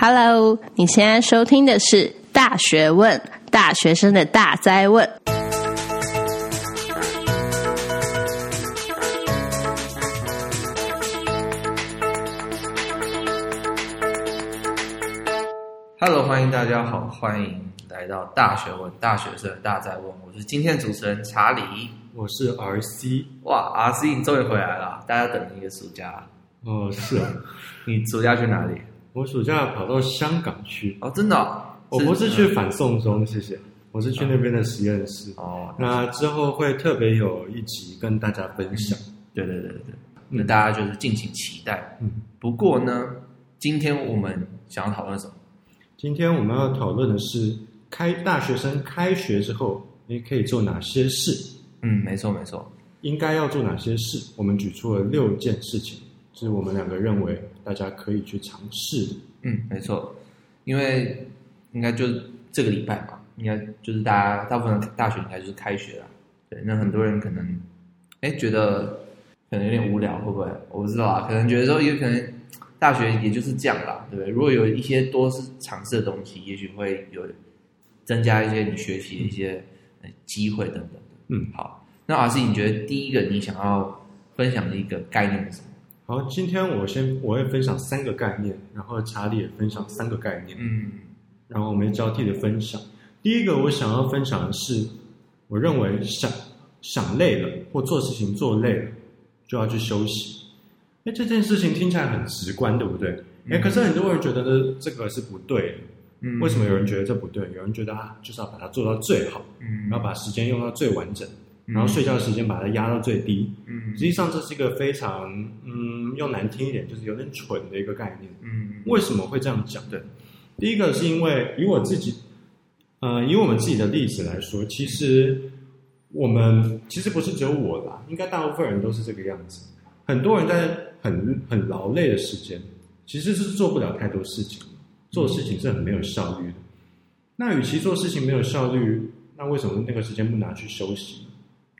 Hello，你现在收听的是《大学问》，大学生的大灾问。Hello，欢迎大家好，欢迎来到《大学问》，大学生的大灾问。我是今天的主持人查理，我是 RC。哇，RC，你终于回来了，大家等了一个暑假。哦，是啊，你暑假去哪里？我暑假跑到香港去。哦，真的哦？我不是去反送中，谢谢。我是去那边的实验室。哦，那之后会特别有一集跟大家分享。对对对对对，那大家就是敬请期待。嗯，不过呢，今天我们想要讨论什么？今天我们要讨论的是开大学生开学之后，你可以做哪些事？嗯，没错没错，应该要做哪些事？我们举出了六件事情。是我们两个认为大家可以去尝试。嗯，没错，因为应该就这个礼拜嘛，应该就是大家大部分的大学应该就是开学了。对，那很多人可能哎觉得可能有点无聊，会不会？我不知道啊，可能觉得说有可能大学也就是这样啦，对不对？如果有一些多是尝试的东西，也许会有增加一些你学习的一些机会等等的。嗯，好，那阿 C，你觉得第一个你想要分享的一个概念是什么？好，今天我先我会分享三个概念，然后查理也分享三个概念，嗯，然后我们交替的分享。第一个我想要分享的是，我认为想想累了或做事情做累了，就要去休息。哎，这件事情听起来很直观，对不对？哎、嗯，可是很多人觉得呢，这个是不对的。嗯，为什么有人觉得这不对？有人觉得啊，就是要把它做到最好，嗯，然后把时间用到最完整。然后睡觉的时间把它压到最低，嗯，实际上这是一个非常，嗯，用难听一点就是有点蠢的一个概念，嗯，为什么会这样讲？对，第一个是因为以我自己，呃，以我们自己的例子来说，其实我们其实不是只有我啦，应该大部分人都是这个样子。很多人在很很劳累的时间，其实是做不了太多事情，做事情是很没有效率的。那与其做事情没有效率，那为什么那个时间不拿去休息？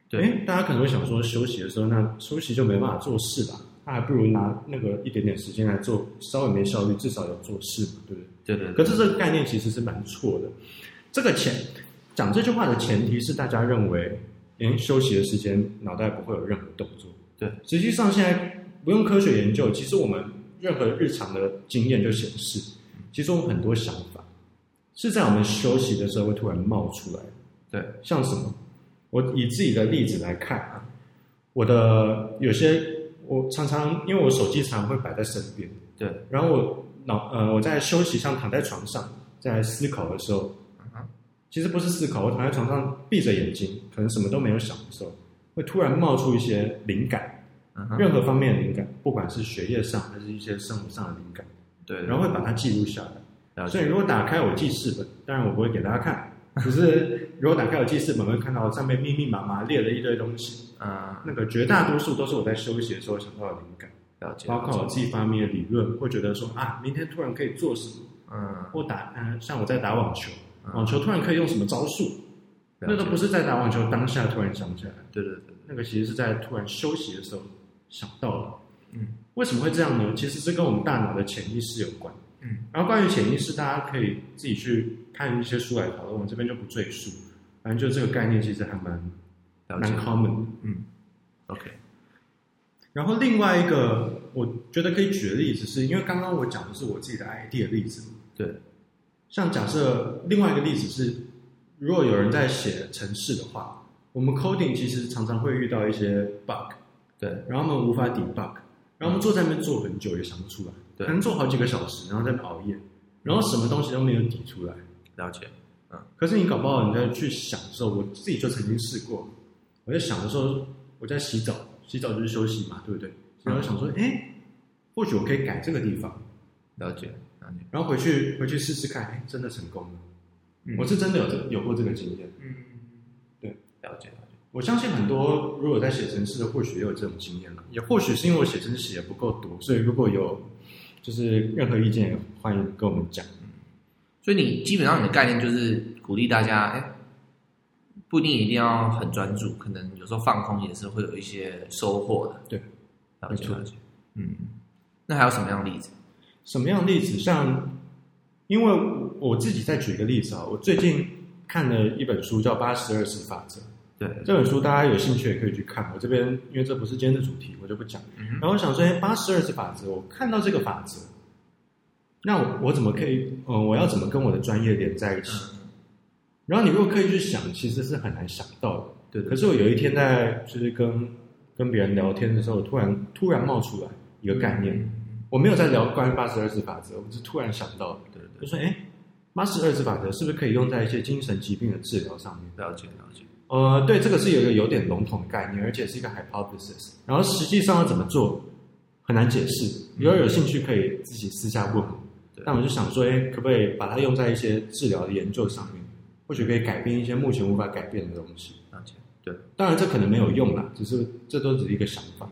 对，哎，大家可能会想说，休息的时候，那休息就没办法做事吧？那还不如拿那个一点点时间来做，稍微没效率，至少有做事嘛，对不对？对对。可是这个概念其实是蛮错的。这个前讲这句话的前提是大家认为，哎，休息的时间脑袋不会有任何动作。对，实际上现在不用科学研究，其实我们任何日常的经验就显示，其实我们很多想法是在我们休息的时候会突然冒出来。对，像什么？我以自己的例子来看啊，我的有些我常常因为我手机常常会摆在身边，对，然后我脑呃我在休息上躺在床上在思考的时候，其实不是思考，我躺在床上闭着眼睛，可能什么都没有想的时候，会突然冒出一些灵感，任何方面的灵感，不管是学业上还是一些生活上的灵感，对，然后会把它记录下来。所以如果打开我记事本，当然我不会给大家看。可是，如果打开我记事本，会看到上面密密麻麻列了一堆东西。啊，那个绝大多数都是我在休息的时候想到的灵感，了解。包括我自己发明的理论，会觉得说啊，明天突然可以做什么？嗯，或打嗯，像我在打网球，网球突然可以用什么招数？那都不是在打网球当下突然想起来。对对对，那个其实是在突然休息的时候想到的。嗯，为什么会这样呢？其实是跟我们大脑的潜意识有关。嗯，然后关于潜意识，大家可以自己去看一些书来讨论，我这边就不赘述。反正就这个概念，其实还蛮蛮 common 的。嗯，OK。然后另外一个，我觉得可以举的例子是，因为刚刚我讲的是我自己的 idea 的例子。对。像假设另外一个例子是，如果有人在写程式的话，我们 coding 其实常常会遇到一些 bug。对。然后我们无法 debug，然后我们坐在那边坐很久也想不出来。对，可能做好几个小时，然后在那熬夜，然后什么东西都没有挤出来。了解，嗯。可是你搞不好你在去想的时候，我自己就曾经试过。我在想的时候，我在洗澡，洗澡就是休息嘛，对不对？然后想说，哎，或许我可以改这个地方。了解，了解。然后回去回去试试看，哎，真的成功了。嗯，我是真的有这有过这个经验。嗯，对，了解，了解。我相信很多如果在写程式的，或许也有这种经验了。也或许是因为我写程式写的不够多，所以如果有。就是任何意见，欢迎跟我们讲。所以你基本上你的概念就是鼓励大家，哎，不一定一定要很专注，可能有时候放空也是会有一些收获的。对，了解了解。嗯，那还有什么样的例子？什么样的例子？像因为我自己再举一个例子啊，我最近看了一本书叫《八十二十法则》。对，这本书大家有兴趣也可以去看。我这边因为这不是今天的主题，我就不讲。嗯、然后我想说，哎，八十二次法则，我看到这个法则，那我，我怎么可以？呃，我要怎么跟我的专业连在一起？嗯、然后你如果刻意去想，其实是很难想到的。对，对，可是我有一天在就是跟跟别人聊天的时候，突然突然冒出来一个概念。嗯、我没有在聊关于八十二次法则，我是突然想到的。对，对对，就说，哎，八十二次法则是不是可以用在一些精神疾病的治疗上面？了解，了解。呃，对，这个是有一个有点笼统的概念，而且是一个 hypothesis。然后实际上要怎么做，很难解释。如果有兴趣，可以自己私下问。对但我就想说，哎，可不可以把它用在一些治疗的研究上面？或许可以改变一些目前无法改变的东西。对，当然这可能没有用啦，只是这都只是一个想法。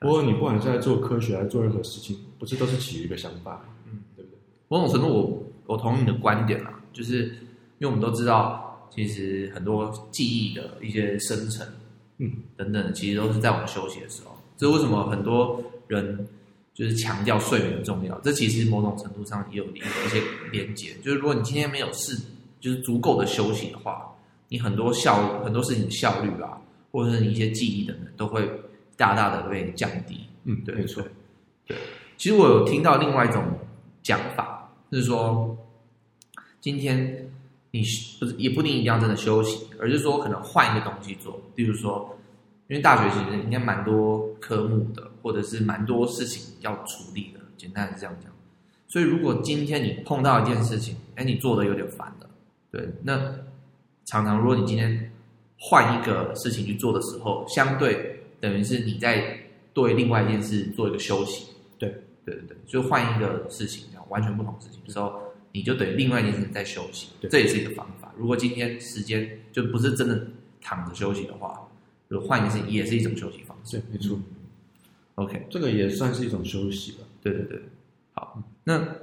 不过你不管是在做科学，还是做任何事情，不是都是起于一个想法？嗯，对不对？某种程度我，我我同意你的观点啦，就是因为我们都知道。其实很多记忆的一些生成，嗯，等等，其实都是在我们休息的时候。这是为什么很多人就是强调睡眠的重要？这其实某种程度上也有一一些连接。就是如果你今天没有事，就是足够的休息的话，你很多效很多事情的效率啊，或者是你一些记忆等等，都会大大的被降低。嗯，对，没错。对，其实我有听到另外一种讲法，就是说今天。你不是也不一定一定要真的休息，而是说可能换一个东西做，比如说，因为大学其实应该蛮多科目的，或者是蛮多事情要处理的，简单是这样讲。所以如果今天你碰到一件事情，哎，你做的有点烦了，对，那常常如果你今天换一个事情去做的时候，相对等于是你在对另外一件事做一个休息，对，对对对，就换一个事情，完全不同事情的时候。你就等于另外一件事情在休息，这也是一个方法。如果今天时间就不是真的躺着休息的话，就换一件事情也是一种休息方式。对，没错。OK，这个也算是一种休息吧。对对对。好，那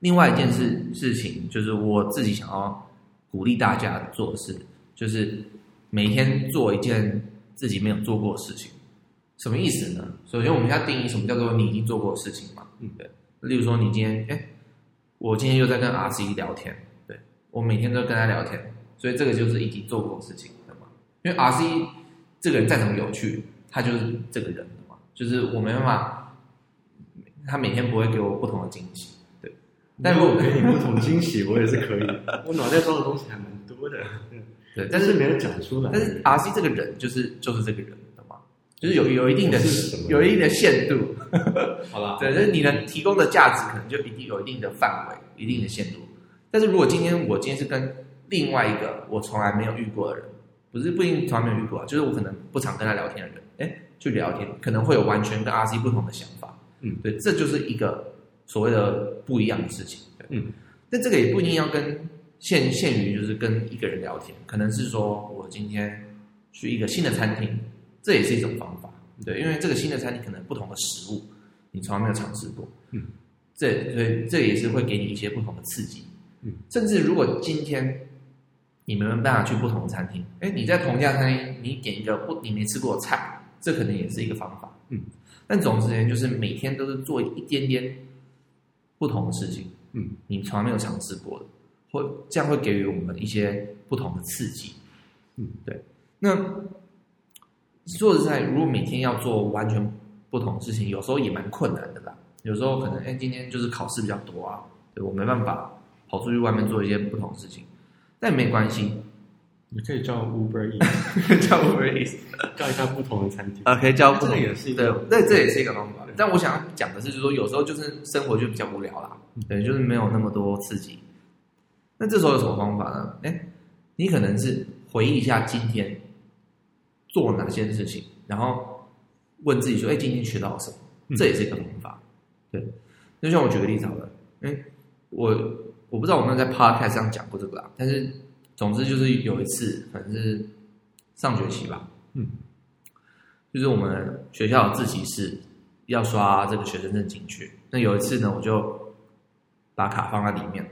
另外一件事事情就是我自己想要鼓励大家做的事，就是每天做一件自己没有做过的事情。什么意思呢？首先，我们要定义什么叫做你已经做过的事情嘛。嗯，对。例如说，你今天哎。我今天又在跟 RC 聊天，对，我每天都跟他聊天，所以这个就是已经做过的事情，对吗？因为 RC 这个人再怎么有趣，他就是这个人的嘛，就是我没办法，他每天不会给我不同的惊喜，对。但如果给你不同惊喜，我也是可以。我脑袋装的东西还蛮多的，对，但是没有讲出来。但是 RC 这个人就是就是这个人。就是有有一定的有一定的限度，好了啦，对，就是你能提供的价值可能就一定有一定的范围，一定的限度。但是如果今天我今天是跟另外一个我从来没有遇过的人，不是不一定从来没有遇过，就是我可能不常跟他聊天的人，哎，去聊天可能会有完全跟 RC 不同的想法，嗯，对，这就是一个所谓的不一样的事情，对，嗯，但这个也不一定要跟限限于就是跟一个人聊天，可能是说我今天去一个新的餐厅。这也是一种方法，对，因为这个新的餐厅可能不同的食物，你从来没有尝试过，嗯，这所以这也是会给你一些不同的刺激，嗯，甚至如果今天你没有办法去不同的餐厅，哎，你在同一家餐厅，你点一个不你没吃过的菜，这可能也是一个方法，嗯，但总之呢，就是每天都是做一点点不同的事情，嗯，你从来没有尝试过的，会这样会给予我们一些不同的刺激，嗯，对，那。说实在，如果每天要做完全不同的事情，有时候也蛮困难的啦。有时候可能，哎，今天就是考试比较多啊，对，我没办法跑出去外面做一些不同的事情，但没关系，你可以叫 Uber Eats，叫 Uber Eats，叫一下不同的餐厅。啊，可以叫不同的，这也是一个对，那这也是一个方法。但我想要讲的是，就是说有时候就是生活就比较无聊啦，对，就是没有那么多刺激。那这时候有什么方法呢？哎，你可能是回忆一下今天。做哪些事情，然后问自己说：“哎，今天学到了什么？”这也是一个方法。对，就像我举个例子好了。哎，我我不知道我们在 podcast 上讲过这个啦，但是总之就是有一次，反正是上学期吧，嗯，就是我们学校的自习室要刷这个学生证进去。那有一次呢，我就把卡放在里面，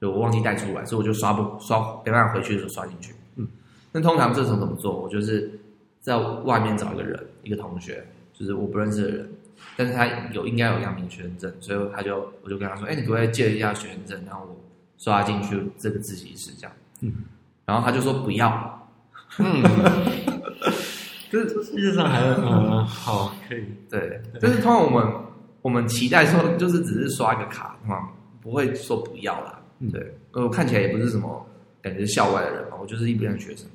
就我忘记带出来，所以我就刷不刷，没办法回去的时候刷进去。嗯，那通常这时候怎么做？我就是。在外面找一个人，一个同学，就是我不认识的人，但是他有应该有阳明学生证，所以他就我就跟他说，哎，你可不可以借一下学生证，然后我刷进去这个自习室这样。嗯，然后他就说不要。嗯，这 这世界上还有嗯 好可以对，就是通常我们我们期待说就是只是刷一个卡嘛，不会说不要啦。对，我看起来也不是什么感觉校外的人嘛，我就是一般的学生。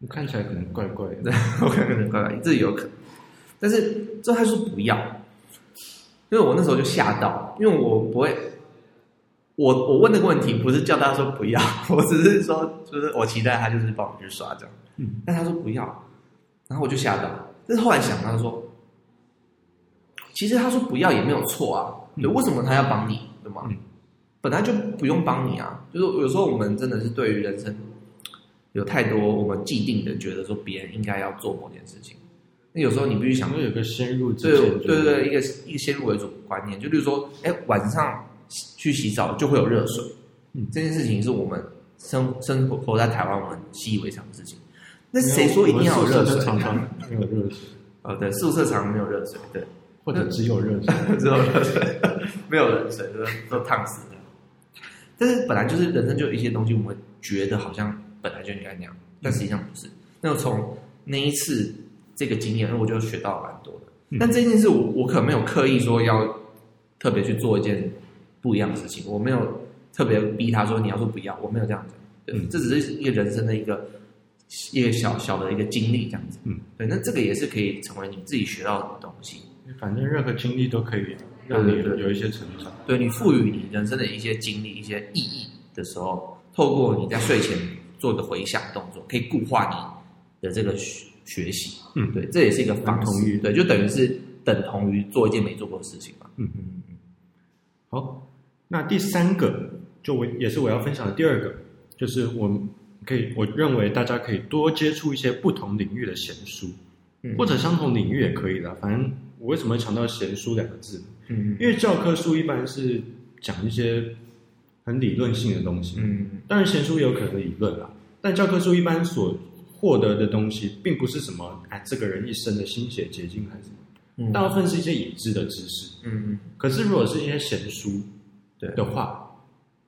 我看起来可能怪怪的，我看可能怪怪，这有可能。但是这他说不要，因为我那时候就吓到，因为我不会，我我问那个问题不是叫他说不要，我只是说就是我期待他就是帮我去刷这样，嗯，但他说不要，然后我就吓到。但是后来想，他说，其实他说不要也没有错啊，对，为什么他要帮你，对吗？嗯，本来就不用帮你啊，就是有时候我们真的是对于人生有太多我们既定的觉得说别人应该要做某件事情。那有时候你必须想，有个先入对对对，一个一个先入为主的观念，就比如说，哎，晚上去洗澡就会有热水，嗯，这件事情是我们生生活活在台湾我们习以为常的事情。那谁说一定要有热水？常常没有热水。哦，对，宿舍常没有热水，对，或者只有热水，只有热水，没有冷水，都都烫死的。但是本来就是人生就有一些东西，我们觉得好像本来就应该那样，但实际上不是。那从那一次。这个经验，那我就学到了蛮多的。嗯、但这件事我，我我可没有刻意说要特别去做一件不一样的事情，我没有特别逼他说你要说不要，我没有这样子。嗯，这只是一个人生的一个一个小小的一个经历，这样子。嗯，对，那这个也是可以成为你自己学到的东西。反正任何经历都可以让你有一些成长。对，对，对，对你赋予你人生的一些经历、一些意义的时候，透过你在睡前做一个回想动作，可以固化你的这个。学习，嗯，对，这也是一个方式，对，就等于是等同于做一件没做过的事情嘛，嗯嗯嗯。好，那第三个，就我也是我要分享的第二个，就是我们可以，我认为大家可以多接触一些不同领域的闲书，嗯，或者相同领域也可以的，反正我为什么会强调闲书两个字？嗯，因为教科书一般是讲一些很理论性的东西，嗯，当然闲书也有可能理论啦，但教科书一般所获得的东西并不是什么哎，这个人一生的心血结晶还是什么，嗯、大部分是一些已知的知识。嗯。嗯。可是如果是一些闲书，对。的话，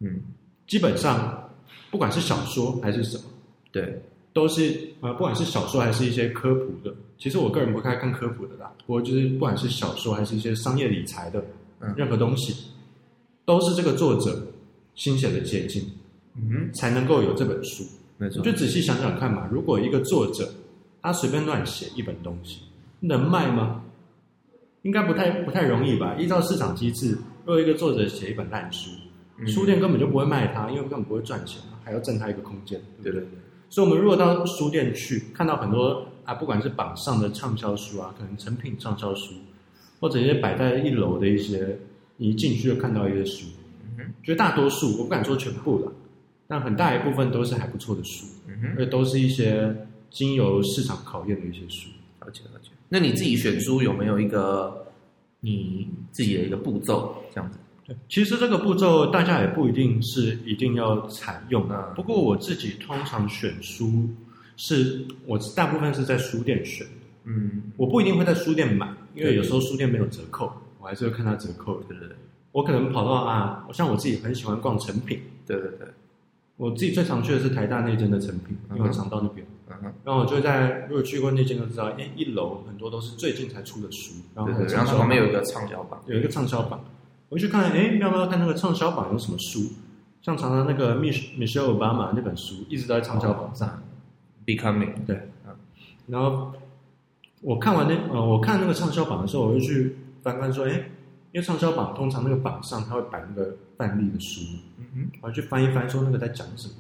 嗯，基本上不管是小说还是什么，对，都是呃，不管是小说还是一些科普的，其实我个人不太看科普的啦。不过就是不管是小说还是一些商业理财的，嗯，任何东西，都是这个作者心血的结晶，嗯，才能够有这本书。没错，就仔细想想看嘛。如果一个作者他随便乱写一本东西，能卖吗？应该不太不太容易吧。依照市场机制，如果一个作者写一本烂书，嗯、书店根本就不会卖他，因为根本不会赚钱，还要挣他一个空间，对不对？对对。所以，我们如果到书店去看到很多啊，不管是榜上的畅销书啊，可能成品畅销书，或者一些摆在一楼的一些，你一进去就看到一些书，嗯哼，绝大多数我不敢说全部了。但很大一部分都是还不错的书，嗯哼，而都是一些经由市场考验的一些书。了解了解。那你自己选书有没有一个你自己的一个步骤这样子？对，其实这个步骤大家也不一定是一定要采用啊。不过我自己通常选书是我大部分是在书店选，嗯，我不一定会在书店买，因为有时候书店没有折扣，我还是会看它折扣。对对对，我可能跑到啊，我像我自己很喜欢逛成品，对对对。我自己最常去的是台大那间的成品，因为我常到那边。然后我就在，如果去过那间，就知道，哎，一楼很多都是最近才出的书。然后旁边有一个畅销榜，有一个畅销榜。我去看，哎，要不要看那个畅销榜有什么书？像常常那个 Michelle Obama 那本书一直都在畅销榜上。Becoming 对，然后我看完那呃，我看那个畅销榜的时候，我就去翻翻说，哎，因为畅销榜通常那个榜上它会摆那个范例的书。嗯哼，我去翻一翻，说那个在讲什么？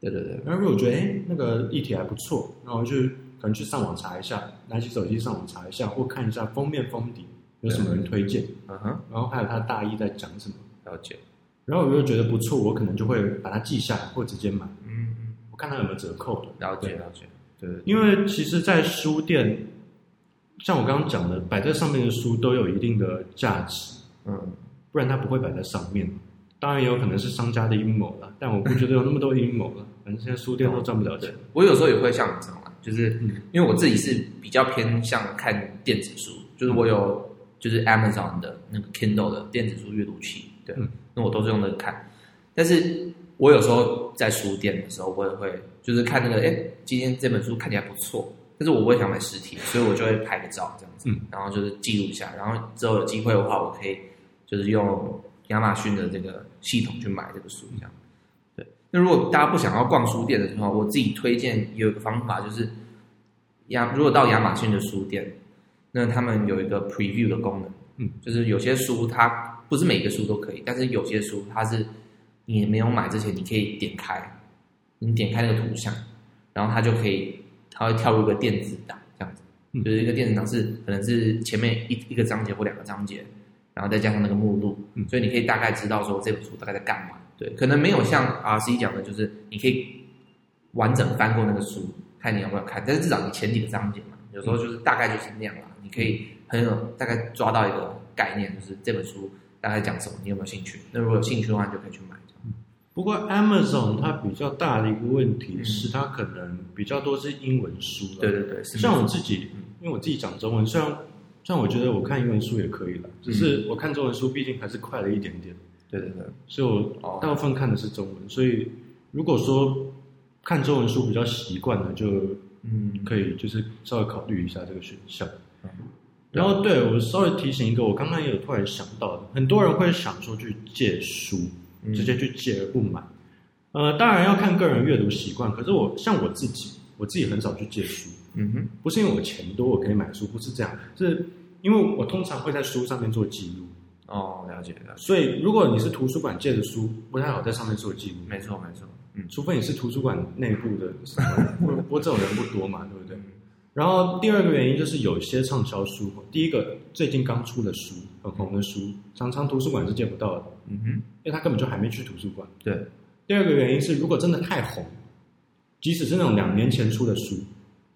对对对。然后如果我觉得哎，那个议题还不错，然后我就可能去上网查一下，拿起手机上网查一下，或看一下封面封底有什么人推荐。嗯哼。然后还有他大意在讲什么？了解。然后我又觉得不错，我可能就会把它记下来，或直接买。嗯嗯。我看它有没有折扣的。了解了解。对。因为其实，在书店，像我刚刚讲的，摆在上面的书都有一定的价值。嗯。不然它不会摆在上面。当然也有可能是商家的阴谋了，但我不觉得有那么多阴谋了。反正现在书店都赚不了钱。我有时候也会像你这样，就是因为我自己是比较偏向看电子书，就是我有就是 Amazon 的那个 Kindle 的电子书阅读器，对，嗯、那我都是用那个看。但是我有时候在书店的时候，我也会就是看那个，哎，今天这本书看起来不错，但是我不会想买实体，所以我就会拍个照这样子，嗯、然后就是记录一下，然后之后有机会的话，我可以就是用亚马逊的这个系统去买这个书，这样。对，那如果大家不想要逛书店的时候，我自己推荐有一个方法，就是亚如果到亚马逊的书店，那他们有一个 preview 的功能，嗯，就是有些书它不是每个书都可以，但是有些书它是你没有买之前，你可以点开，你点开那个图像，然后它就可以，它会跳入一个电子档这样子，嗯，就是一个电子档是可能是前面一一个章节或两个章节，然后再加上那个目录，嗯，所以你可以大概知道说这本书大概在干嘛，对，可能没有像 RC 讲的，就是你可以完整翻过那个书，看你要不要看，但是至少你前几个章节嘛，有时候就是大概就是那样啦，你可以很有大概抓到一个概念，就是这本书大概讲什么，你有没有兴趣？那如果有兴趣的话，你就可以去买。不过 Amazon 它比较大的一个问题是，它可能比较多是英文书。对对对，像我自己，因为我自己讲中文，虽然虽然我觉得我看英文书也可以了，只是我看中文书毕竟还是快了一点点。对对对，所以我大部分看的是中文。所以如果说看中文书比较习惯了，就嗯可以就是稍微考虑一下这个选项。然后对我稍微提醒一个，我刚刚也有突然想到的，很多人会想说去借书。直接去借而不买，呃，当然要看个人阅读习惯。可是我像我自己，我自己很少去借书。嗯哼，不是因为我钱多我可以买书，不是这样，是因为我通常会在书上面做记录。哦，了解了解。所以如果你是图书馆借的书，不太好在上面做记录。没错没错，嗯，除非你是图书馆内部的什么，不不过这种人不多嘛，对不对？然后第二个原因就是有些畅销书，第一个最近刚出的书，很红的书，常常图书馆是借不到的，嗯哼，因为他根本就还没去图书馆。对。第二个原因是，如果真的太红，即使是那种两年前出的书，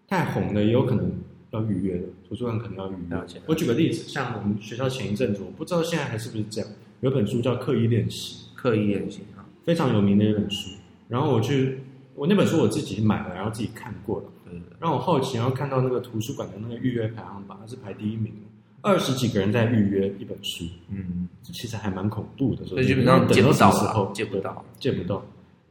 太红的，也有可能要预约的，图书馆可能要预约。我举个例子，像我们学校前一阵子，我不知道现在还是不是这样，有本书叫《刻意练习》，刻意练习啊，非常有名的一本书。然后我去，我那本书我自己买了，然后自己看过了。对让我好奇，然后看到那个图书馆的那个预约排行榜，它是排第一名，二十几个人在预约一本书，嗯，这其实还蛮恐怖的，所以基本上等到什么时候借不到，借不到。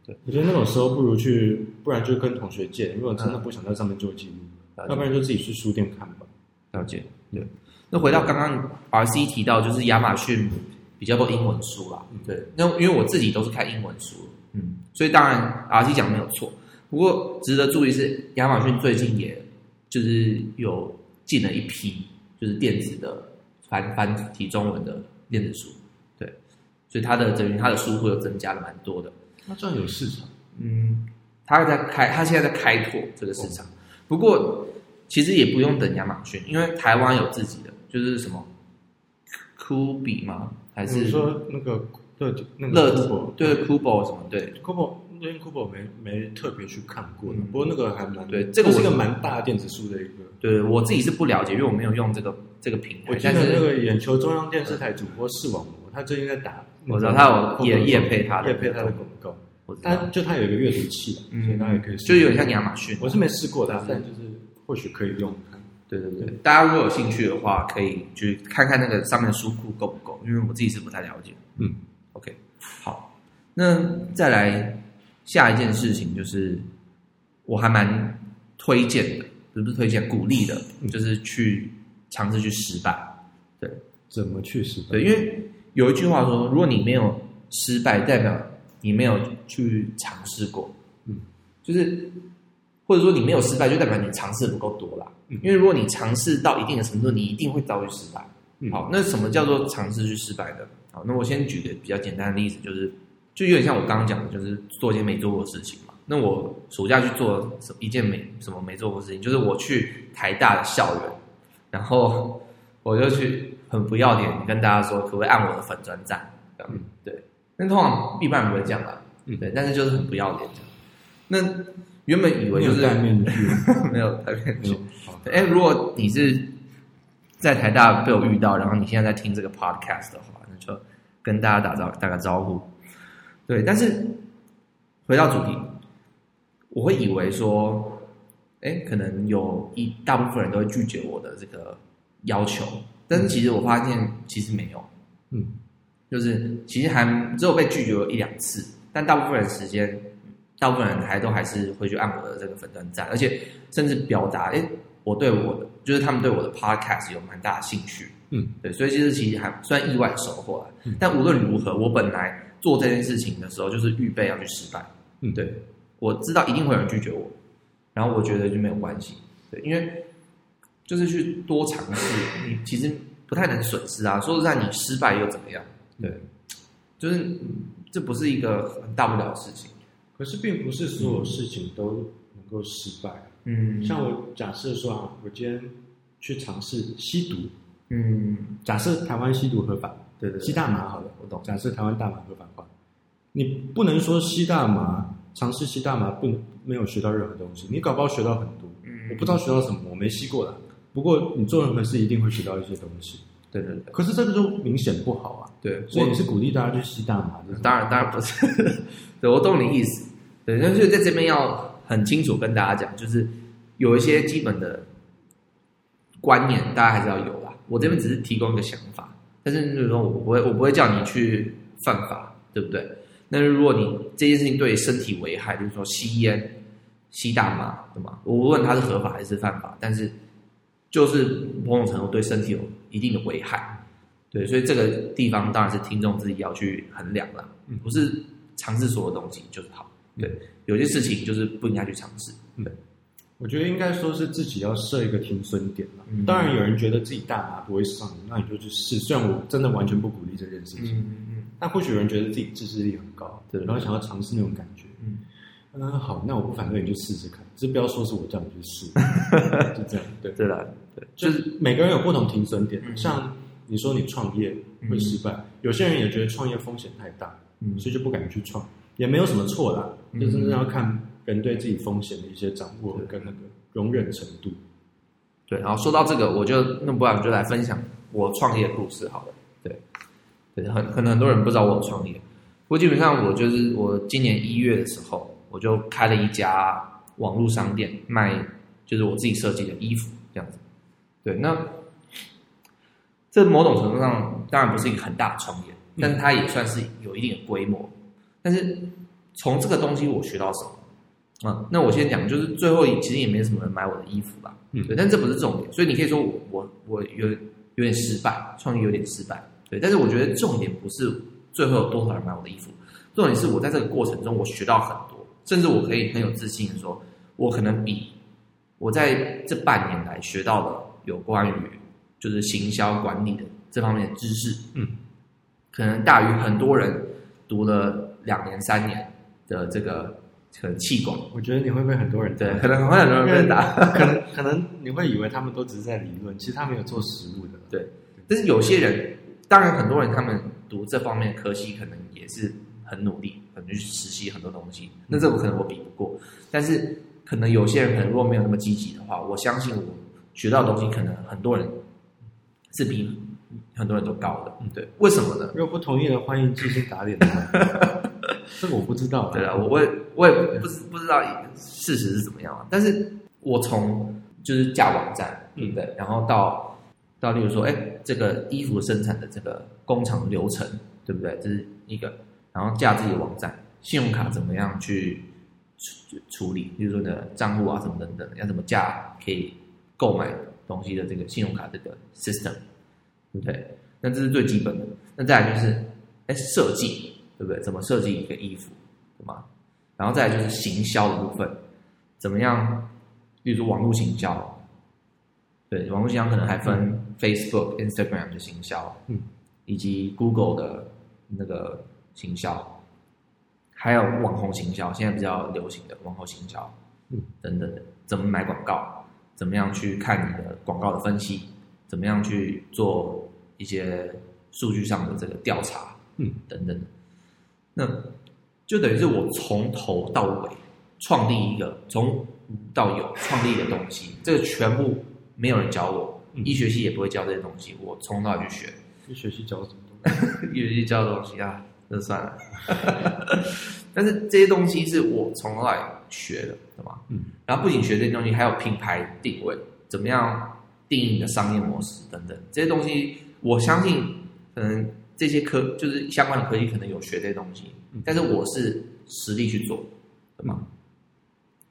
对，我觉得那种时候不如去，不然就跟同学借，如果真的不想在上面做记录，要不然就自己去书店看吧。了解，对。那回到刚刚 RC 提到，就是亚马逊比较多英文书啦，对。那因为我自己都是看英文书，嗯，所以当然 RC 讲没有错。不过值得注意是，亚马逊最近也就是有进了一批就是电子的繁繁体中文的电子书，对，所以它的等于它的书会有增加了蛮多的。那这样有市场？嗯，它在开，它现在在开拓这个市场。不过其实也不用等亚马逊，因为台湾有自己的，就是什么酷比吗？还是你说那个对那个乐对酷宝什么对酷宝。因为 Kobo 没没特别去看过，不过那个还蛮对，这个是一个蛮大电子书的一个。对，我自己是不了解，因为我没有用这个这个平台。我记得那个眼球中央电视台主播视网膜，他最近在打，我知道他有业业配他的业配他的广告。他就他有一个阅读器，所以他也可以，就有点像亚马逊。我是没试过的，但就是或许可以用。对对对，大家如果有兴趣的话，可以去看看那个上面的书库够不够，因为我自己是不太了解。嗯，OK，好，那再来。下一件事情就是，我还蛮推荐的，不是推荐，鼓励的，就是去尝试去失败。对，怎么去失败？对，因为有一句话说，如果你没有失败，代表你没有去尝试过。嗯，就是或者说你没有失败，就代表你尝试的不够多啦。嗯，因为如果你尝试到一定的程度，你一定会遭遇失败。嗯，好，那什么叫做尝试去失败的？好，那我先举个比较简单的例子，就是。就有点像我刚刚讲的，就是做一件没做过的事情嘛。那我暑假去做一件没什么没做过的事情，就是我去台大的校园，然后我就去很不要脸跟大家说，可不可以按我的粉专赞？嗯，对。那通常一般人不会这样吧？嗯，对。但是就是很不要脸这样。那原本以为就是 戴面具，没有戴面具。哎，如果你是在台大被我遇到，然后你现在在听这个 podcast 的话，那就跟大家打招打个招呼。对，但是回到主题，我会以为说，哎，可能有一大部分人都会拒绝我的这个要求，但是其实我发现其实没有，嗯，就是其实还只有被拒绝了一两次，但大部分人时间，大部分人还都还是会去按我的这个粉钻赞，而且甚至表达，哎，我对我的就是他们对我的 podcast 有蛮大的兴趣，嗯，对，所以其实其实还算意外收获了。嗯，但无论如何，我本来做这件事情的时候就是预备要去失败，嗯，对，我知道一定会有人拒绝我，然后我觉得就没有关系，对，因为。就是去多尝试，你其实不太能损失啊。说实在，你失败又怎么样？对，就是、嗯、这不是一个很大不了的事情。可是，并不是所有事情都能够失败。嗯，像我假设说啊，我今天去尝试吸毒。嗯，假设台湾吸毒合法，对对，吸大麻好了，我懂。假设台湾大麻合法化，你不能说吸大麻，尝试吸大麻不没有学到任何东西，你搞不好学到很多。嗯，我不知道学到什么，我没吸过啦。不过你做任何事一定会学到一些东西，对对对。可是这个就明显不好啊，对。所以你是鼓励大家去吸大麻的？当然当然不是，对，我懂你意思。对，但是在这边要很清楚跟大家讲，就是有一些基本的观念，大家还是要有啦。我这边只是提供一个想法，但是就是说我不会，我不会叫你去犯法，对不对？那如果你这件事情对身体危害，就是说吸烟、吸大麻，对吗？我无论它是合法还是犯法，但是。就是某种程度对身体有一定的危害，对，所以这个地方当然是听众自己要去衡量了，不是尝试所有东西就是好，对，有些事情就是不应该去尝试，对，我觉得应该说是自己要设一个停损点嘛。当然有人觉得自己大麻不会上瘾，那你就去试。虽然我真的完全不鼓励这件事情，嗯嗯，但或许有人觉得自己自制力很高，对，然后想要尝试那种感觉，嗯。嗯，好，那我不反对你就试试看，只是不要说是我叫你去试，就这样，对，对啦，对，就是每个人有不同停损点，像你说你创业会失败，有些人也觉得创业风险太大，嗯，所以就不敢去创，也没有什么错啦，就真正要看人对自己风险的一些掌握跟那个容忍程度。对，然后说到这个，我就那不然就来分享我创业故事好了，对，对，很可能很多人不知道我有创业，不过基本上我就是我今年一月的时候。我就开了一家网络商店，卖就是我自己设计的衣服这样子。对，那这某种程度上当然不是一个很大的创业，但是它也算是有一定的规模。但是从这个东西我学到什么？啊，那我先讲，就是最后其实也没什么人买我的衣服吧。嗯，对，但这不是重点。所以你可以说我我我有有点失败，创业有点失败。对，但是我觉得重点不是最后有多少人买我的衣服，重点是我在这个过程中我学到很多。甚至我可以很有自信的说，我可能比我在这半年来学到的有关于就是行销管理的这方面的知识，嗯，可能大于很多人读了两年三年的这个可能气管。我觉得你会被很多人对，可能会很多人被打，可能可能你会以为他们都只是在理论，其实他们有做实务的。对，但是有些人，当然很多人他们读这方面的科系，可能也是。很努力，可能去实习很多东西，那这个可能我比不过，但是可能有些人可能如果没有那么积极的话，我相信我学到的东西可能很多人是比很多人都高的，嗯，对，为什么呢？如果不同意的，欢迎继续打脸。这个我不知道，对啊，我我也我也不不知道事实是怎么样啊，但是我从就是架网站，对不对？然后到到例如说，哎，这个衣服生产的这个工厂流程，对不对？这是一个。然后架自己的网站，信用卡怎么样去处处理？比如说你的账户啊，什么等等，要怎么架可以购买东西的这个信用卡这个 system，对不对？那这是最基本的。那再来就是，哎，设计，对不对？怎么设计一个衣服，对吗？然后再来就是行销的部分，怎么样？例如说网络行销，对，网络行销可能还分 Facebook、Instagram 的行销，嗯，以及 Google 的那个。行销，还有网红行销，现在比较流行的网红行销，嗯，等等的，怎么买广告，怎么样去看你的广告的分析，怎么样去做一些数据上的这个调查，嗯，等等的，那就等于是我从头到尾创立一个从无到有创立的东西，这个全部没有人教我，嗯，医学期也不会教这些东西，我从头去学。医学系教什么东西？医学系教的东西啊。那算了，但是这些东西是我从头来学的，对吗？嗯，然后不仅学这些东西，还有品牌定位，怎么样定义你的商业模式等等这些东西，我相信可能这些科就是相关的科技可能有学这些东西，但是我是实力去做，对吗？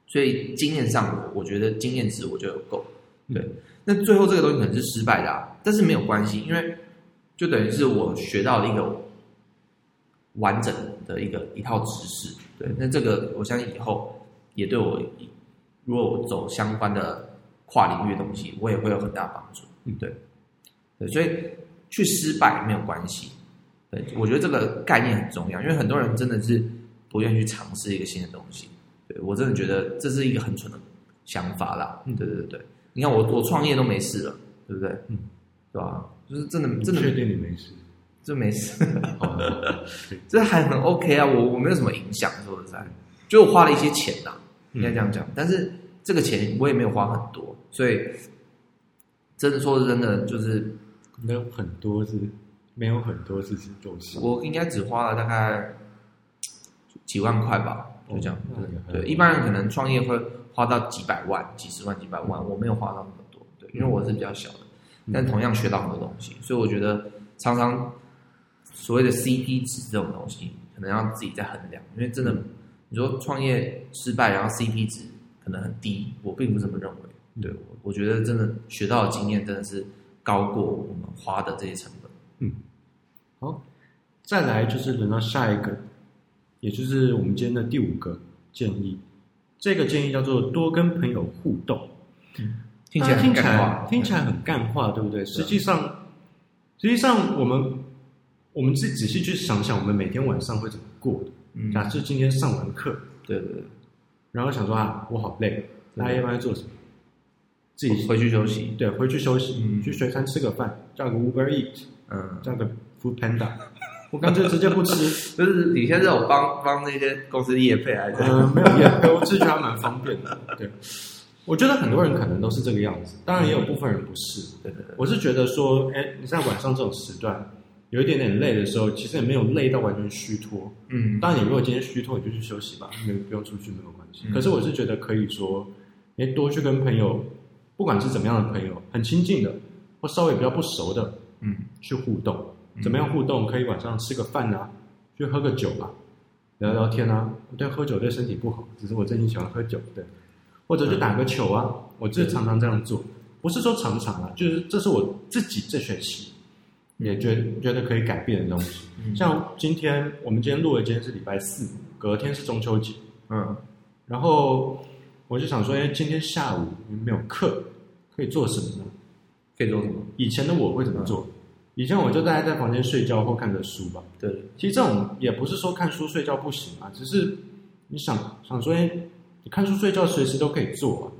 所以经验上我我觉得经验值我就有够，对。那最后这个东西可能是失败的啊，但是没有关系，因为就等于是我学到了一个完整的一个一套知识，对。那这个我相信以后也对我，如果我走相关的跨领域的东西，我也会有很大帮助，嗯，对。对，所以去失败没有关系，对，我觉得这个概念很重要，因为很多人真的是不愿意去尝试一个新的东西，对，我真的觉得这是一个很蠢的想法啦，嗯，对对对对。你看我我创业都没事了，对不对？嗯，对吧？就是真的真的。确定你没事？这没事，这还很 OK 啊。我我没有什么影响，说实在，就我花了一些钱呐，应该这样讲。但是这个钱我也没有花很多，所以真的说真的，就是没有很多是没有很多事情做事。我应该只花了大概几万块吧，就这样。对，一般人可能创业会。花到几百万、几十万、几百万，我没有花到那么多，对，因为我是比较小的，但同样学到很多东西，所以我觉得常常所谓的 CP 值这种东西，可能要自己再衡量，因为真的，你说创业失败，然后 CP 值可能很低，我并不这么认为，对，我我觉得真的学到的经验真的是高过我们花的这些成本。嗯，好，再来就是轮到下一个，也就是我们今天的第五个建议。这个建议叫做多跟朋友互动，嗯，听起来很干话，听起来很干话，对不对？实际上，实际上我们我们自己仔细去想想，我们每天晚上会怎么过的？嗯，假设今天上完课，对对对，然后想说啊，我好累，大家一般做什么？自己回去休息，对，回去休息，去随餐吃个饭，叫个 Uber Eat，嗯，叫个 Food Panda。我干脆直接不吃，就是你现在有帮帮那些公司业配还是？嗯，没有业配，我自己觉得还蛮方便的。对，我觉得很多人可能都是这个样子，当然也有部分人不是。对对对，我是觉得说，哎，你在晚上这种时段有一点点累的时候，其实也没有累到完全虚脱。嗯，当然你如果今天虚脱，你就去休息吧，没不用出去没有关系。可是我是觉得可以说，哎，多去跟朋友，不管是怎么样的朋友，很亲近的或稍微比较不熟的，嗯，去互动。怎么样互动？可以晚上吃个饭啊，去喝个酒啊，聊聊天啊。对，喝酒对身体不好，只是我最近喜欢喝酒，对。或者去打个球啊，我自己常常这样做，不是说常常啊，就是这是我自己这学期也觉得觉得可以改变的东西。像今天我们今天录的，今天是礼拜四，隔天是中秋节，嗯，然后我就想说，哎，今天下午没有课，可以做什么呢？可以做什么？以前的我会怎么做？以前我就大概在房间睡觉或看着书吧。对，其实这种也不是说看书睡觉不行啊，只是你想想说，哎，你看书睡觉随时都可以做啊。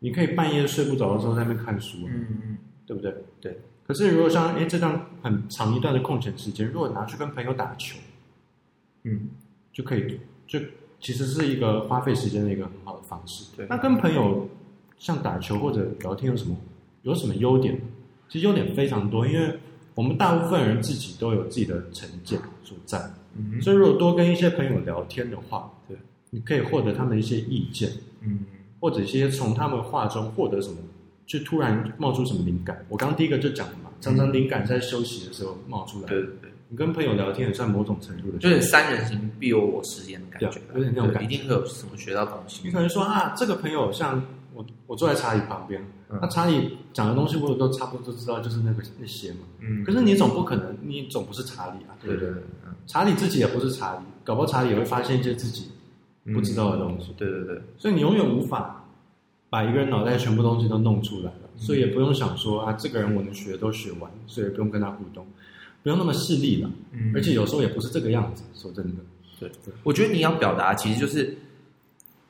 你可以半夜睡不着的时候在那边看书啊，嗯嗯，对不对？对。可是如果像哎这段很长一段的空闲时间，如果拿去跟朋友打球，嗯，就可以，就其实是一个花费时间的一个很好的方式。对。那跟朋友像打球或者聊天有什么有什么优点？其实优点非常多，因为。我们大部分人自己都有自己的成见所在，嗯，所以如果多跟一些朋友聊天的话，对，你可以获得他们一些意见，嗯，或者一些从他们话中获得什么，就突然冒出什么灵感。我刚刚第一个就讲了嘛，常常灵感在休息的时候冒出来。对对对，你跟朋友聊天也算某种程度的，就是三人行必有我师焉的感觉，有点那种感觉，一定会有什么学到东西。你可能说啊，这个朋友像。我我坐在查理旁边，那查理讲的东西我都差不多都知道，就是那个那些嘛。嗯。可是你总不可能，你总不是查理啊，对不对？嗯。查理自己也不是查理，搞不好查理也会发现一些自己不知道的东西。对对对。所以你永远无法把一个人脑袋全部东西都弄出来了，所以也不用想说啊，这个人我能学都学完，所以不用跟他互动，不用那么势利了。嗯。而且有时候也不是这个样子，说真的。对对。我觉得你要表达其实就是。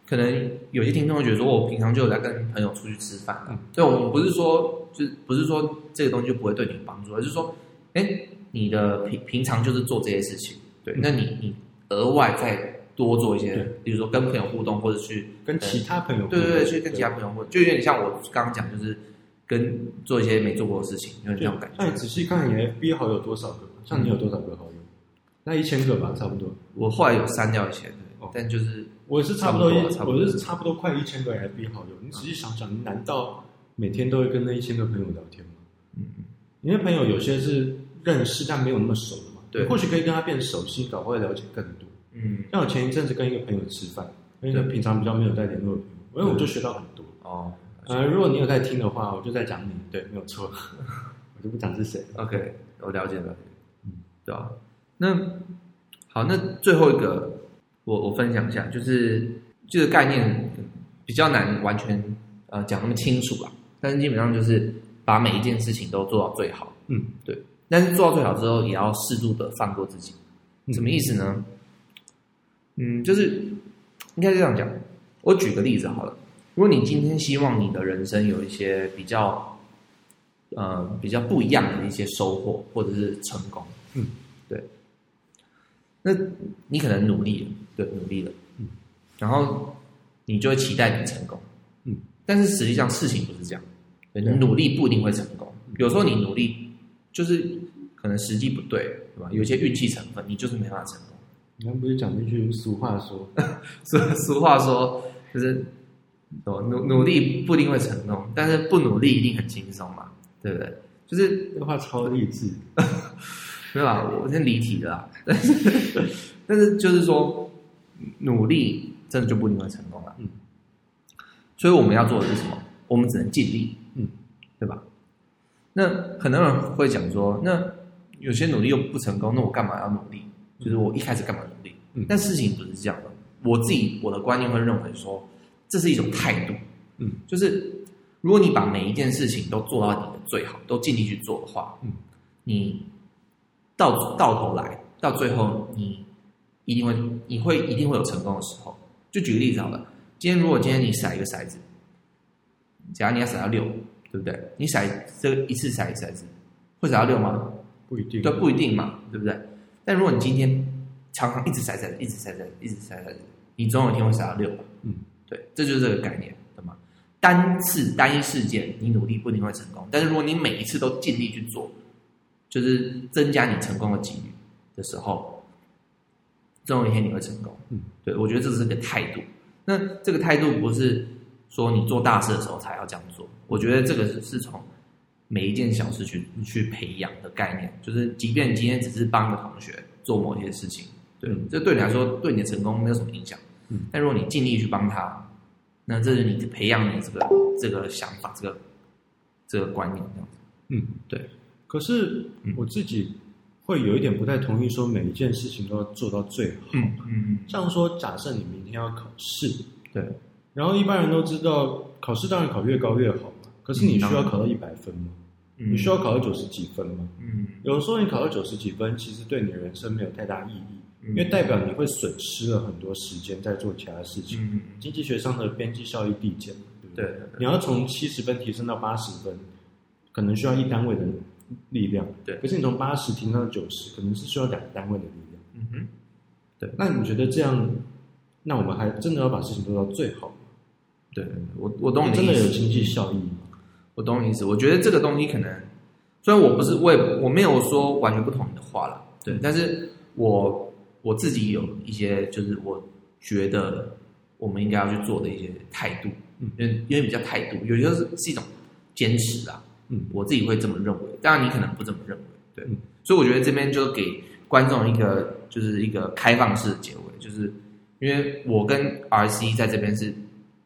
可能有些听众会觉得说，我平常就有在跟朋友出去吃饭，嗯，对，我们不是说，就是不是说这个东西就不会对你有帮助，而是说，哎，你的平平常就是做这些事情，对，那你你额外再多做一些，比如说跟朋友互动，或者去跟其他朋友，对对对，去跟其他朋友互动，就有点像我刚刚讲，就是跟做一些没做过的事情，有点这种感觉。那你仔细看，你 FB 好友多少个？像你有多少个好友？那一千个吧，差不多。我后来有删掉一些，对，但就是。我是差不多一，我是差不多快一千个 FB 好友。你仔细想想，你难道每天都会跟那一千个朋友聊天吗？嗯，因为朋友有些是认识但没有那么熟的嘛，对，或许可以跟他变熟悉，搞不好会了解更多。嗯，像我前一阵子跟一个朋友吃饭，因为平常比较没有在联络的朋友，因为我就学到很多。哦，呃，如果你有在听的话，我就在讲你，对，没有错，我就不讲是谁。OK，我了解了，嗯，对吧？那好，那最后一个，我我分享一下，就是这个概念比较难完全呃讲那么清楚吧，但是基本上就是把每一件事情都做到最好，嗯，对。但是做到最好之后，也要适度的放过自己，什么意思呢？嗯，就是应该这样讲。我举个例子好了，如果你今天希望你的人生有一些比较呃比较不一样的一些收获或者是成功，嗯。对那你可能努力了，对，努力了，嗯，然后你就会期待你成功，嗯，但是实际上事情不是这样，对，你努力不一定会成功，有时候你努力就是可能时机不对，对吧？有些运气成分，你就是没办法成功。你刚不是讲一句俗话说，俗俗话说就是努努力不一定会成功，但是不努力一定很轻松嘛，对不对？就是这话超励志。没有啊，我先离题了啦。但是，但是就是说，努力真的就不一定会成功了。嗯，所以我们要做的是什么？我们只能尽力。嗯，对吧？那很多人会讲说，那有些努力又不成功，那我干嘛要努力？就是我一开始干嘛努力？嗯，但事情不是这样的。我自己我的观念会认为说，这是一种态度。嗯，就是如果你把每一件事情都做到你的最好，都尽力去做的话，嗯，你。到到头来，到最后，你一定会，你会一定会有成功的时候。就举个例子好了，今天如果今天你甩一个骰子，假如你要甩到六，对不对？你甩这个一次甩一骰子，会甩到六吗？不一定，对，不一定嘛，对不对？但如果你今天常常一直骰骰子，一直骰骰子，一直骰骰子，你总有一天会甩到六？嗯，对，这就是这个概念，懂吗？单次单一事件，你努力不一定会成功，但是如果你每一次都尽力去做。就是增加你成功的几率的时候，总有一天你会成功。嗯，对，我觉得这是个态度。那这个态度不是说你做大事的时候才要这样做。我觉得这个是是从每一件小事去去培养的概念。就是即便你今天只是帮个同学做某些事情，对，这对你来说对你的成功没有什么影响。嗯，但如果你尽力去帮他，那这是你培养你这个这个想法，这个这个观念这样子。嗯，对。可是我自己会有一点不太同意，说每一件事情都要做到最好。嗯嗯，像说，假设你明天要考试，对，然后一般人都知道，考试当然考越高越好嘛。可是你需要考到一百分吗？你需要考到九十几分吗？嗯，有的时候你考到九十几分，其实对你的人生没有太大意义，因为代表你会损失了很多时间在做其他事情。嗯，经济学上的边际效益递减，对？你要从七十分提升到八十分，可能需要一单位的。力量对，可是你从八十提升到九十，可能是需要两个单位的力量。嗯哼，对。那你觉得这样，那我们还真的要把事情做到最好吗？对，我我懂你真的有经济效益吗？我懂你意思。我觉得这个东西可能，虽然我不是，我也我没有说完全不同你的话了。对，但是我我自己有一些，就是我觉得我们应该要去做的一些态度。嗯，因为因为比较态度，有些是是一种坚持啊。嗯，我自己会这么认为，当然你可能不这么认为，对，嗯、所以我觉得这边就给观众一个就是一个开放式的结尾，就是因为我跟 RC 在这边是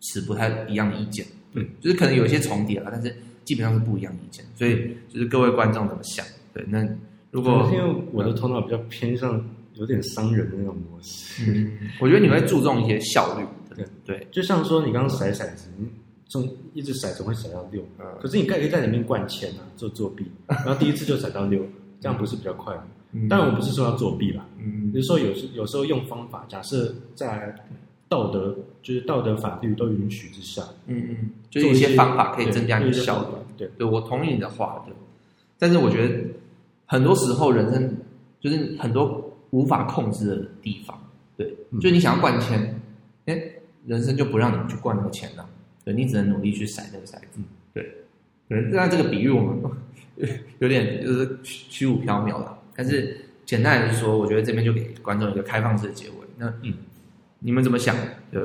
持不太一样的意见，对，就是可能有一些重叠了，但是基本上是不一样的意见，所以就是各位观众怎么想？对，那如果因为我的头脑比较偏向有点商人的那种模式，嗯，我觉得你会注重一些效率，对对，就像说你刚刚甩骰子。从一直甩总会甩到六，可是你可以在里面灌铅啊，做作弊，然后第一次就甩到六，这样不是比较快吗？当然我不是说要作弊啦，嗯，就是说有时有时候用方法，假设在道德就是道德法律都允许之下，嗯嗯，就有一些方法可以增加你的效率，对对，我同意你的话，对，但是我觉得很多时候人生就是很多无法控制的地方，对，就你想要灌钱，哎，人生就不让你去灌那个钱了。对，你只能努力去甩那个骰子。对，对，那这个比喻我们 有点就是虚无缥缈了。但是简单来说，我觉得这边就给观众一个开放式的结尾。那嗯，你们怎么想？就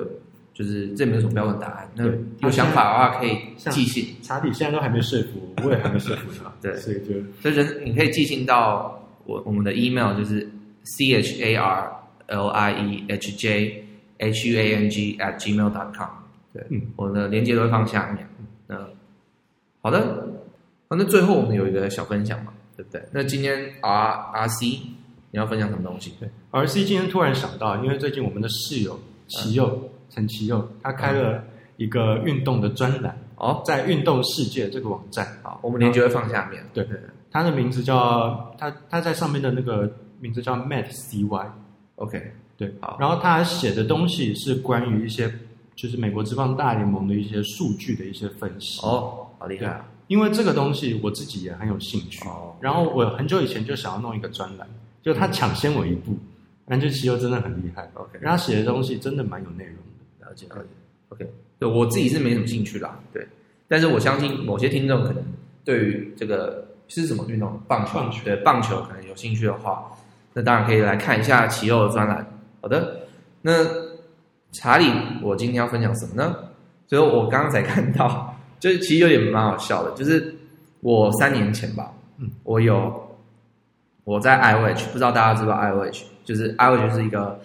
就是这没有什么标准答案。那有想法的话可以寄信。查理现在都还没说服我，我也还没说服他。对，所以就所以人你可以寄信到我我们的 email 就是 c h a r l i e h j h u a n g at gmail dot com。对，嗯，我的连接都会放下面。那好的，那最后我们有一个小分享嘛，对不对？那今天 R R C 你要分享什么东西？对，R C 今天突然想到，因为最近我们的室友齐佑陈齐佑，他开了一个运动的专栏哦，在运动世界这个网站，好，我们连接会放下面。对。对，他的名字叫他他在上面的那个名字叫 Matt C Y，OK，对，好，然后他写的东西是关于一些。就是美国职棒大联盟的一些数据的一些分析哦，好厉害啊！因为这个东西我自己也很有兴趣哦。然后我很久以前就想要弄一个专栏，就他抢先我一步，感觉齐佑真的很厉害。OK，然后他写的东西真的蛮有内容的。了解了解。OK，对我自己是没什么兴趣啦，对。但是我相信某些听众可能对于这个是什么运动，棒球，棒球对棒球可能有兴趣的话，那当然可以来看一下齐佑的专栏。好的，那。查理，我今天要分享什么呢？所以我刚刚才看到，就是其实有点蛮好笑的，就是我三年前吧，嗯，我有我在 IOH，不知道大家知道 IOH，就是 IOH 是一个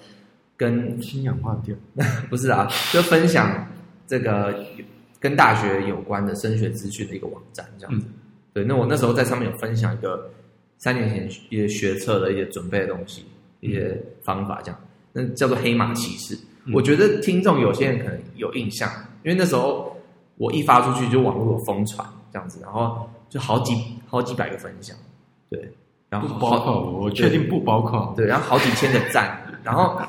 跟氢氧化电，不是啊，就分享这个跟大学有关的升学资讯的一个网站，这样子。嗯、对，那我那时候在上面有分享一个三年前一些学测的一些准备的东西，一些方法，这样，那叫做黑马骑士。我觉得听众有些人可能有印象，因为那时候我一发出去就网络有疯传这样子，然后就好几好几百个分享，对，然后不包括我确定不包括，对，然后好几千的赞，然后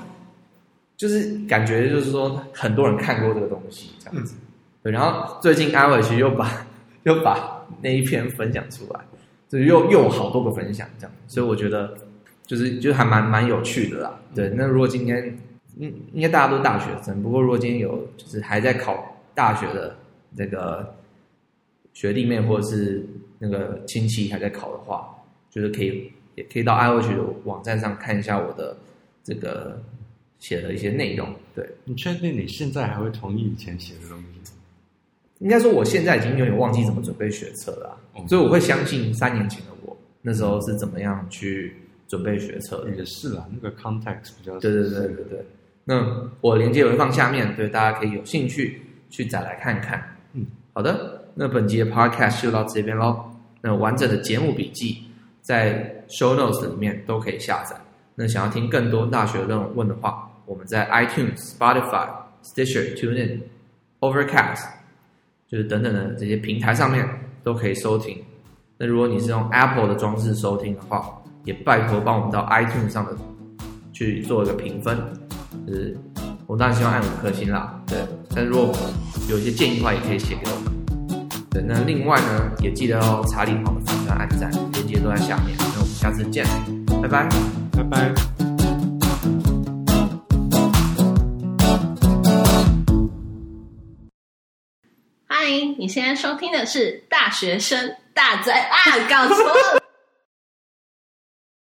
就是感觉就是说很多人看过这个东西这样子，对，然后最近阿伟其实又把又把那一篇分享出来，就是又又有好多个分享这样，所以我觉得就是就还蛮蛮有趣的啦，对，那如果今天。应应该大家都大学生，不过如果今天有就是还在考大学的这个学弟妹或者是那个亲戚还在考的话，就是可以也可以到 IOH 的网站上看一下我的这个写的一些内容。对，你确定你现在还会同意以前写的东西？应该说我现在已经有点忘记怎么准备学测了，嗯，所以我会相信三年前的我那时候是怎么样去准备学测的。也是啦，那个 context 比较对对对对对。那我链接也会放下面，对大家可以有兴趣去再来看看。嗯，好的，那本集的 podcast 就到这边喽。那完整的节目笔记在 show notes 里面都可以下载。那想要听更多大学论问的话，我们在 iTunes、Spotify、Stitcher、TuneIn、Overcast，就是等等的这些平台上面都可以收听。那如果你是用 Apple 的装置收听的话，也拜托帮我们到 iTunes 上的去做一个评分。就是，我当然希望按五颗星啦，对。但如果有一些建议的话，也可以写给我们。对，那另外呢，也记得哦查理跑的粉专按赞，链接都在下面。那我们下次见，拜拜，拜拜。欢迎，你现在收听的是大学生大灾啊，搞错了。